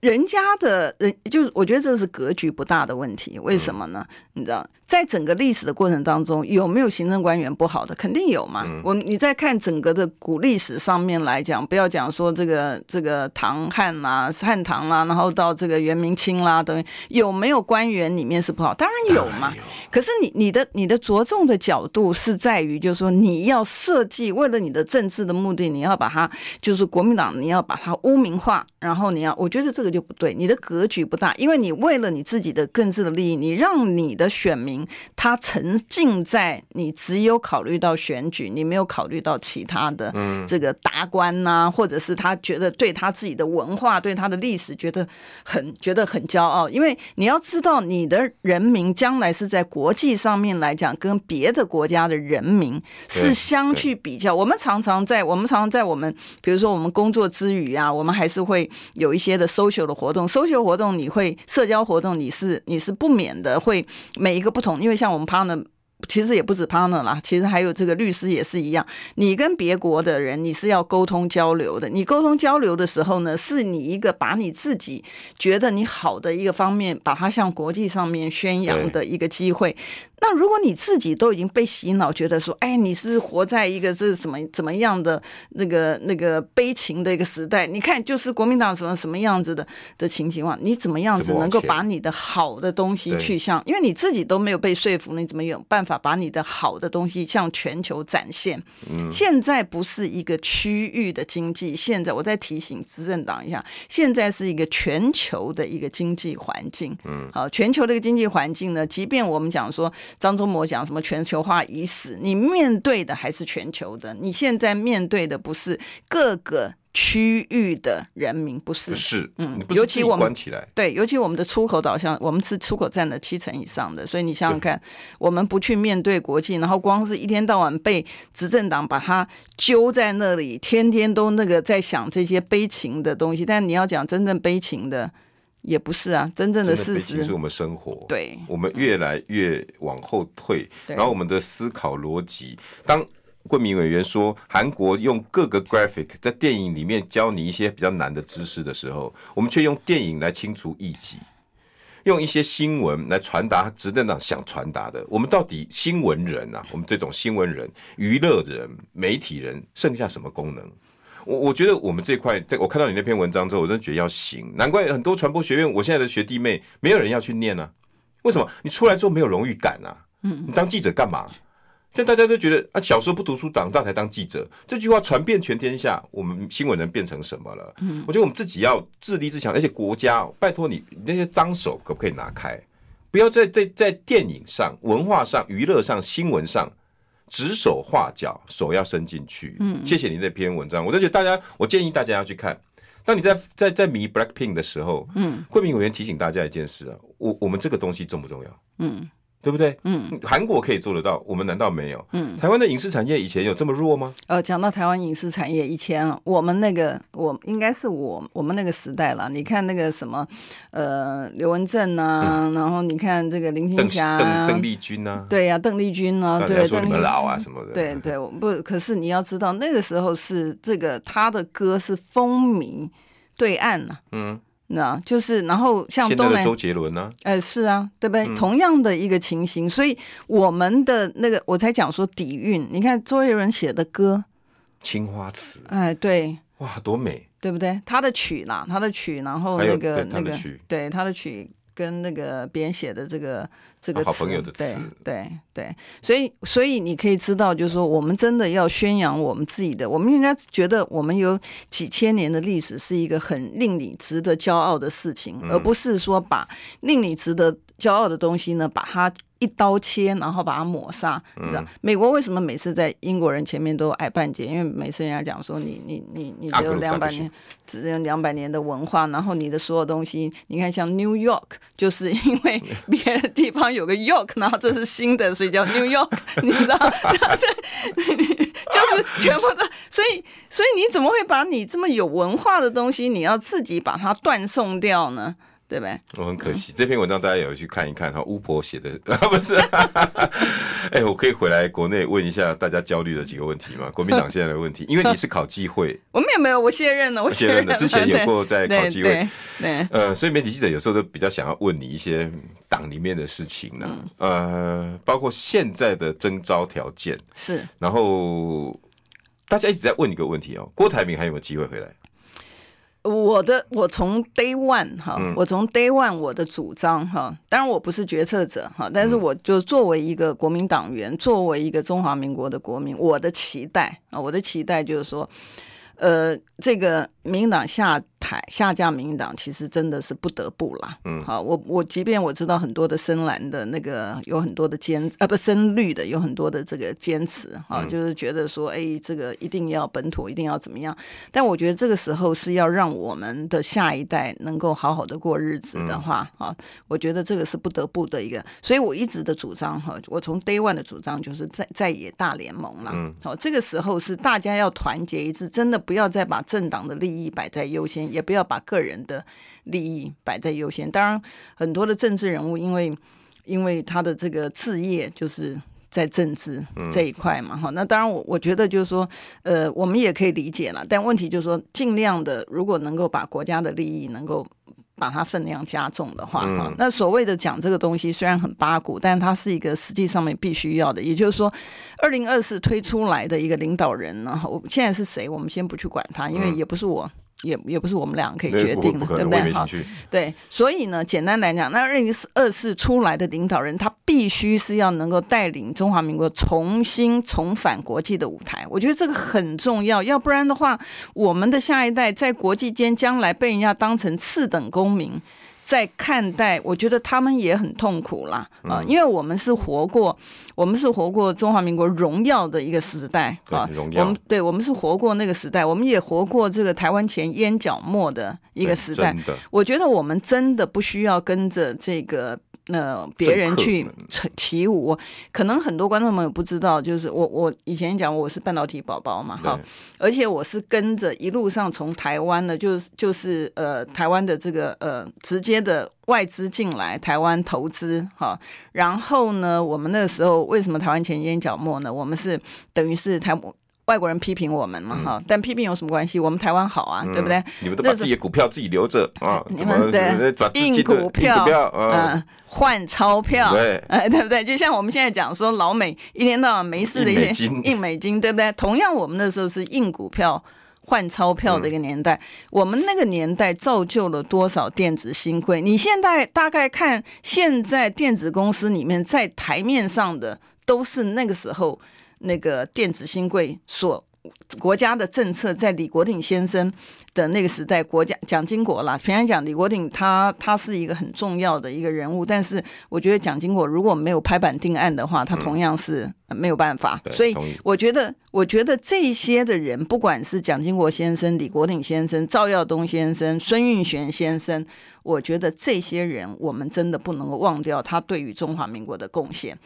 人家的人，就是我觉得这是格局不大的问题。为什么呢？你知道，在整个历史的过程当中，有没有行政官员不好的？肯定有嘛。我你在看整个的古历史上面来讲，不要讲说这个这个唐汉啦、汉唐啦，然后到这个元明清啦，等于有没有官员里面是不好？当然有嘛。可是你你的你的着重的角度是在于，就是说你要设计为了你的政治的目的，你要把它就是国民党，你要把它污名化，然后你要，我觉得这个。就不对，你的格局不大，因为你为了你自己的政治的利益，你让你的选民他沉浸在你只有考虑到选举，你没有考虑到其他的这个达官呐、啊，或者是他觉得对他自己的文化、对他的历史觉得很觉得很骄傲。因为你要知道，你的人民将来是在国际上面来讲，跟别的国家的人民是相去比较。我们常常在我们常常在我们比如说我们工作之余啊，我们还是会有一些的 social。的活动，social 活动，你会社交活动，你是你是不免的会每一个不同，因为像我们 partner，其实也不止 partner 啦，其实还有这个律师也是一样，你跟别国的人你是要沟通交流的，你沟通交流的时候呢，是你一个把你自己觉得你好的一个方面，把它向国际上面宣扬的一个机会。那如果你自己都已经被洗脑，觉得说，哎，你是活在一个是什么怎么样的那个那个悲情的一个时代？你看，就是国民党什么什么样子的的情形啊？你怎么样子能够把你的好的东西去向？因为你自己都没有被说服，你怎么有办法把你的好的东西向全球展现？嗯，现在不是一个区域的经济，现在我再提醒执政党一下，现在是一个全球的一个经济环境。嗯，好，全球的一个经济环境呢，即便我们讲说。张忠谋讲什么全球化已死？你面对的还是全球的？你现在面对的不是各个区域的人民，不是？是，嗯，尤其我们对，尤其我们的出口导向，我们是出口占了七成以上的，所以你想想看，我们不去面对国际，然后光是一天到晚被执政党把它揪在那里，天天都那个在想这些悲情的东西。但你要讲真正悲情的。也不是啊，真正的事实是我们生活，对，我们越来越往后退，然后我们的思考逻辑。当桂民委员说韩国用各个 graphic 在电影里面教你一些比较难的知识的时候，我们却用电影来清除异己，用一些新闻来传达执政党想传达的。我们到底新闻人啊，我们这种新闻人、娱乐人、媒体人，剩下什么功能？我我觉得我们这块，在我看到你那篇文章之后，我真的觉得要行。难怪很多传播学院，我现在的学弟妹没有人要去念呢、啊。为什么？你出来之后没有荣誉感啊？嗯，你当记者干嘛？现在大家都觉得啊，小时候不读书，长大才当记者，这句话传遍全天下，我们新闻能变成什么了？嗯，我觉得我们自己要自立自强，而且国家拜托你那些脏手可不可以拿开？不要在在在电影上、文化上、娱乐上、新闻上指手画脚，手要伸进去。嗯，谢谢你那篇文章，我就觉得大家，我建议大家要去看。当你在在在迷 Blackpink 的时候，嗯，慧明委员提醒大家一件事啊，我我们这个东西重不重要？嗯。对不对？嗯，韩国可以做得到，我们难道没有？嗯，台湾的影视产业以前有这么弱吗？呃，讲到台湾影视产业，以前我们那个，我应该是我我们那个时代了。你看那个什么，呃，刘文正啊，嗯、然后你看这个林青霞、邓邓丽君啊，对呀、啊，邓丽君啊，对，说你们老啊什么的，对对，不，可是你要知道，那个时候是这个他的歌是风靡对岸呐、啊，嗯。那就是，然后像东南周杰伦呢？呃，是啊，对不对？嗯、同样的一个情形，所以我们的那个，我才讲说底蕴。你看周杰伦写的歌，《青花瓷》。哎，对，哇，多美，对不对？他的曲啦，他的曲，然后那个那个，对他的曲。跟那个别人写的这个这个词，好朋友的词，对对对，所以所以你可以知道，就是说，我们真的要宣扬我们自己的，我们应该觉得我们有几千年的历史是一个很令你值得骄傲的事情，而不是说把令你值得骄傲的东西呢，把它。一刀切，然后把它抹杀，你知道？美国为什么每次在英国人前面都矮半截？因为每次人家讲说你你你你只有两百年，只有两百年的文化，然后你的所有东西，你看像 New York，就是因为别的地方有个 York，然后这是新的，所以叫 <laughs> New York，你知道？<laughs> 就是就是全部的，所以所以你怎么会把你这么有文化的东西，你要自己把它断送掉呢？对不对？我很可惜，嗯、这篇文章大家也要去看一看哈。巫婆写的啊，<laughs> 不是？<laughs> 哎、欸，我可以回来国内问一下大家焦虑的几个问题吗？<laughs> 国民党现在的问题，因为你是考机会，我们也没有，我卸任了，我卸任了。之前有过在考机会，对，呃，所以媒体记者有时候都比较想要问你一些党里面的事情呢，嗯、呃，包括现在的征召条件是，然后大家一直在问一个问题哦，郭台铭还有没有机会回来？我的我从 day one 哈，我从 day one 我的主张哈，当然我不是决策者哈，但是我就作为一个国民党员，作为一个中华民国的国民，我的期待啊，我的期待就是说，呃，这个民进党下。台下架民进党其实真的是不得不啦。嗯，好，我我即便我知道很多的深蓝的那个有很多的坚啊，不深绿的有很多的这个坚持哈，嗯、就是觉得说，哎，这个一定要本土，一定要怎么样？但我觉得这个时候是要让我们的下一代能够好好的过日子的话，哈、嗯，我觉得这个是不得不的一个。所以我一直的主张哈，我从 day one 的主张就是在在野大联盟了。嗯，好，这个时候是大家要团结一致，真的不要再把政党的利益摆在优先。也不要把个人的利益摆在优先。当然，很多的政治人物因为因为他的这个置业就是在政治这一块嘛，哈、嗯。那当然，我我觉得就是说，呃，我们也可以理解了。但问题就是说，尽量的，如果能够把国家的利益能够把它分量加重的话，哈、嗯。那所谓的讲这个东西虽然很八股，但它是一个实际上面必须要的。也就是说，二零二四推出来的一个领导人呢，我现在是谁？我们先不去管他，因为也不是我。也也不是我们两个可以决定的，对不对？好，对，所以呢，简单来讲，那二零二四出来的领导人，他必须是要能够带领中华民国重新重返国际的舞台。我觉得这个很重要，要不然的话，我们的下一代在国际间将来被人家当成次等公民。在看待，我觉得他们也很痛苦啦啊，因为我们是活过，我们是活过中华民国荣耀的一个时代啊，我们对，我们是活过那个时代，我们也活过这个台湾前烟角末的一个时代。我觉得我们真的不需要跟着这个。那别人去起舞，可能很多观众朋友不知道，就是我我以前讲我是半导体宝宝嘛，哈，而且我是跟着一路上从台湾的，就是就是呃台湾的这个呃直接的外资进来台湾投资哈，然后呢，我们那个时候为什么台湾前烟角末呢？我们是等于是台。外国人批评我们嘛哈，但批评有什么关系？我们台湾好啊，对不对？你们都把自己的股票自己留着啊，<laughs> 你们对印股票，嗯，换钞票，对，哎，对不对？就像我们现在讲说，老美一天到晚没事的印印 <laughs> 美金，对不对？同样，我们那时候是印股票换钞票的一个年代。我们那个年代造就了多少电子新贵？你现在大概看，现在电子公司里面在台面上的，都是那个时候那个电子新贵所。国家的政策在李国鼎先生的那个时代，国家蒋经国啦，平常讲李国鼎他他是一个很重要的一个人物，但是我觉得蒋经国如果没有拍板定案的话，他同样是没有办法。嗯、所以我觉得，我觉得这些的人，不管是蒋经国先生、李国鼎先生、赵耀东先生、孙运璇先生，我觉得这些人，我们真的不能够忘掉他对于中华民国的贡献。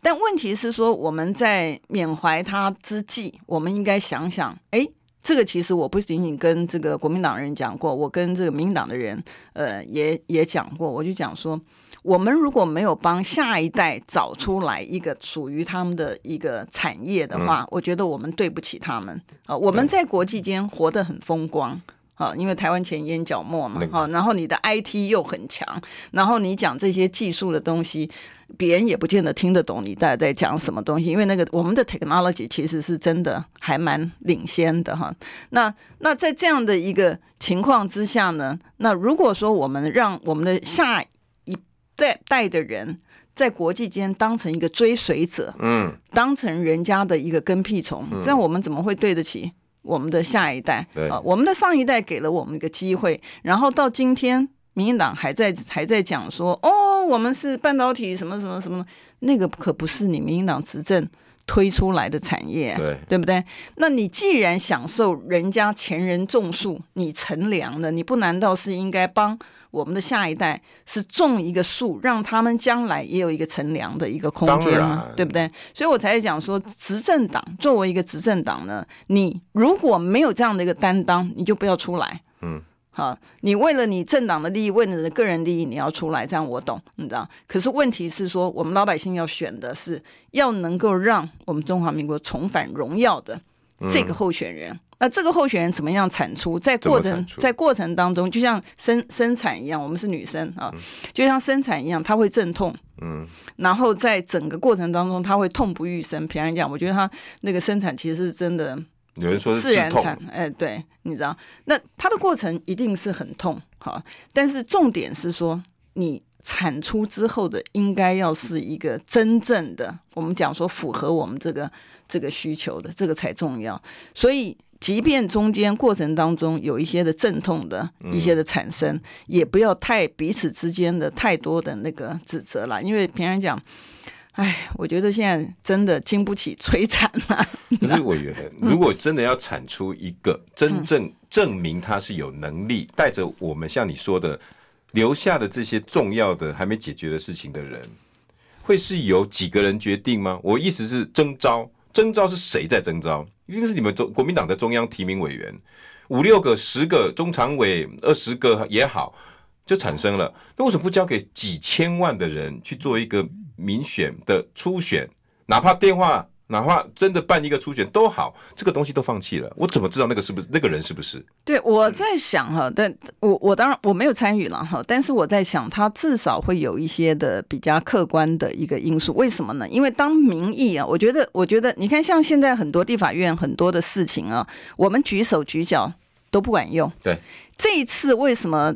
但问题是说，我们在缅怀他之际，我们应该想想，哎，这个其实我不仅仅跟这个国民党人讲过，我跟这个民进党的人，呃，也也讲过。我就讲说，我们如果没有帮下一代找出来一个属于他们的一个产业的话，嗯、我觉得我们对不起他们啊。我们在国际间活得很风光。啊，因为台湾钱淹脚目嘛，好，然后你的 IT 又很强，然后你讲这些技术的东西，别人也不见得听得懂你大概在讲什么东西，因为那个我们的 technology 其实是真的还蛮领先的哈。那那在这样的一个情况之下呢，那如果说我们让我们的下一代代的人在国际间当成一个追随者，嗯，当成人家的一个跟屁虫，这样我们怎么会对得起？我们的下一代，对啊，我们的上一代给了我们一个机会，然后到今天，民进党还在还在讲说，哦，我们是半导体什么什么什么，那个可不是你民进党执政推出来的产业，对对不对？那你既然享受人家前人种树，你乘凉了，你不难道是应该帮？我们的下一代是种一个树，让他们将来也有一个乘凉的一个空间吗，对不对？所以我才讲说，执政党作为一个执政党呢，你如果没有这样的一个担当，你就不要出来。嗯，好，你为了你政党的利益，为了你的个人利益，你要出来，这样我懂，你知道？可是问题是说，我们老百姓要选的是要能够让我们中华民国重返荣耀的这个候选人。嗯那这个候选人怎么样产出？在过程在过程当中，就像生生产一样，我们是女生啊，就像生产一样，她会阵痛，嗯，然后在整个过程当中，她会痛不欲生。平常讲，我觉得她那个生产其实是真的，有人说是自然产，哎，对，你知道，那它的过程一定是很痛，哈，但是重点是说，你产出之后的应该要是一个真正的，我们讲说符合我们这个这个需求的，这个才重要，所以。即便中间过程当中有一些的阵痛的一些的产生，嗯、也不要太彼此之间的太多的那个指责了，因为平常讲，哎，我觉得现在真的经不起摧残了。<laughs> 可是委员，如果真的要产出一个真正证明他是有能力带着我们像你说的留下的这些重要的还没解决的事情的人，会是由几个人决定吗？我意思是征召，征召是谁在征召？一定是你们中国民党的中央提名委员，五六个、十个中常委、二十个也好，就产生了。那为什么不交给几千万的人去做一个民选的初选？哪怕电话。哪怕真的办一个初选都好，这个东西都放弃了，我怎么知道那个是不是那个人是不是？对，我在想哈，但我我当然我没有参与了哈，但是我在想，他至少会有一些的比较客观的一个因素。为什么呢？因为当民意啊，我觉得，我觉得，你看，像现在很多地法院很多的事情啊，我们举手举脚都不管用。对，这一次为什么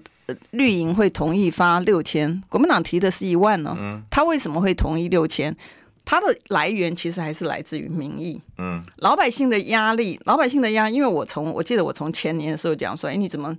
绿营会同意发六千？国民党提的是一万呢？嗯，他为什么会同意六千？它的来源其实还是来自于民意，嗯，老百姓的压力，老百姓的压，因为我从我记得我从前年的时候讲说，哎，你怎么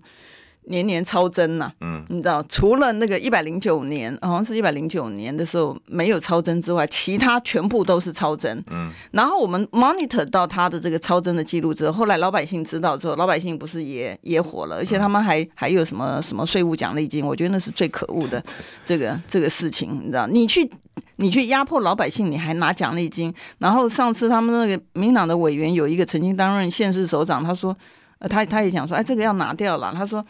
年年超增呢？嗯，你知道，除了那个一百零九年，好像是一百零九年的时候没有超增之外，其他全部都是超增。嗯，然后我们 monitor 到他的这个超增的记录之后，后来老百姓知道之后，老百姓不是也也火了，而且他们还还有什么什么税务奖励金，我觉得那是最可恶的 <laughs> 这个这个事情，你知道，你去。你去压迫老百姓，你还拿奖励金？然后上次他们那个民党的委员有一个曾经担任县市首长，他说，呃，他他也讲说，哎，这个要拿掉了。他说，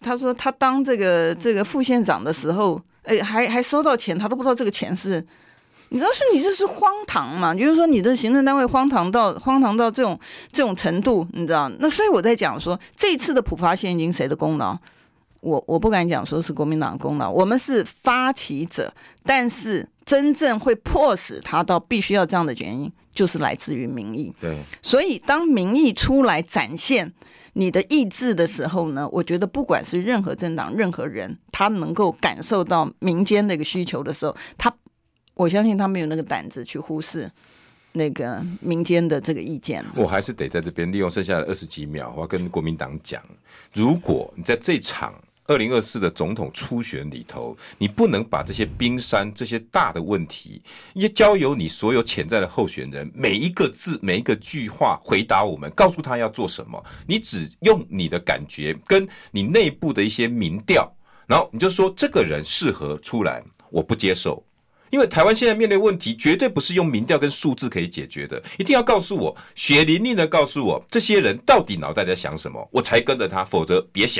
他说他当这个这个副县长的时候，哎，还还收到钱，他都不知道这个钱是，你知道是你这是荒唐嘛？就是说你的行政单位荒唐到荒唐到这种这种程度，你知道？那所以我在讲说，这一次的普发现金谁的功劳？我我不敢讲说是国民党的功劳，我们是发起者，但是。真正会迫使他到必须要这样的原因，就是来自于民意。对，所以当民意出来展现你的意志的时候呢，我觉得不管是任何政党、任何人，他能够感受到民间那个需求的时候，他我相信他没有那个胆子去忽视那个民间的这个意见。我还是得在这边利用剩下的二十几秒，我要跟国民党讲：如果你在这场二零二四的总统初选里头，你不能把这些冰山、这些大的问题，也交由你所有潜在的候选人，每一个字、每一个句话回答我们，告诉他要做什么。你只用你的感觉跟你内部的一些民调，然后你就说这个人适合出来，我不接受。因为台湾现在面对问题，绝对不是用民调跟数字可以解决的，一定要告诉我，血淋淋的告诉我，这些人到底脑袋在想什么，我才跟着他，否则别想。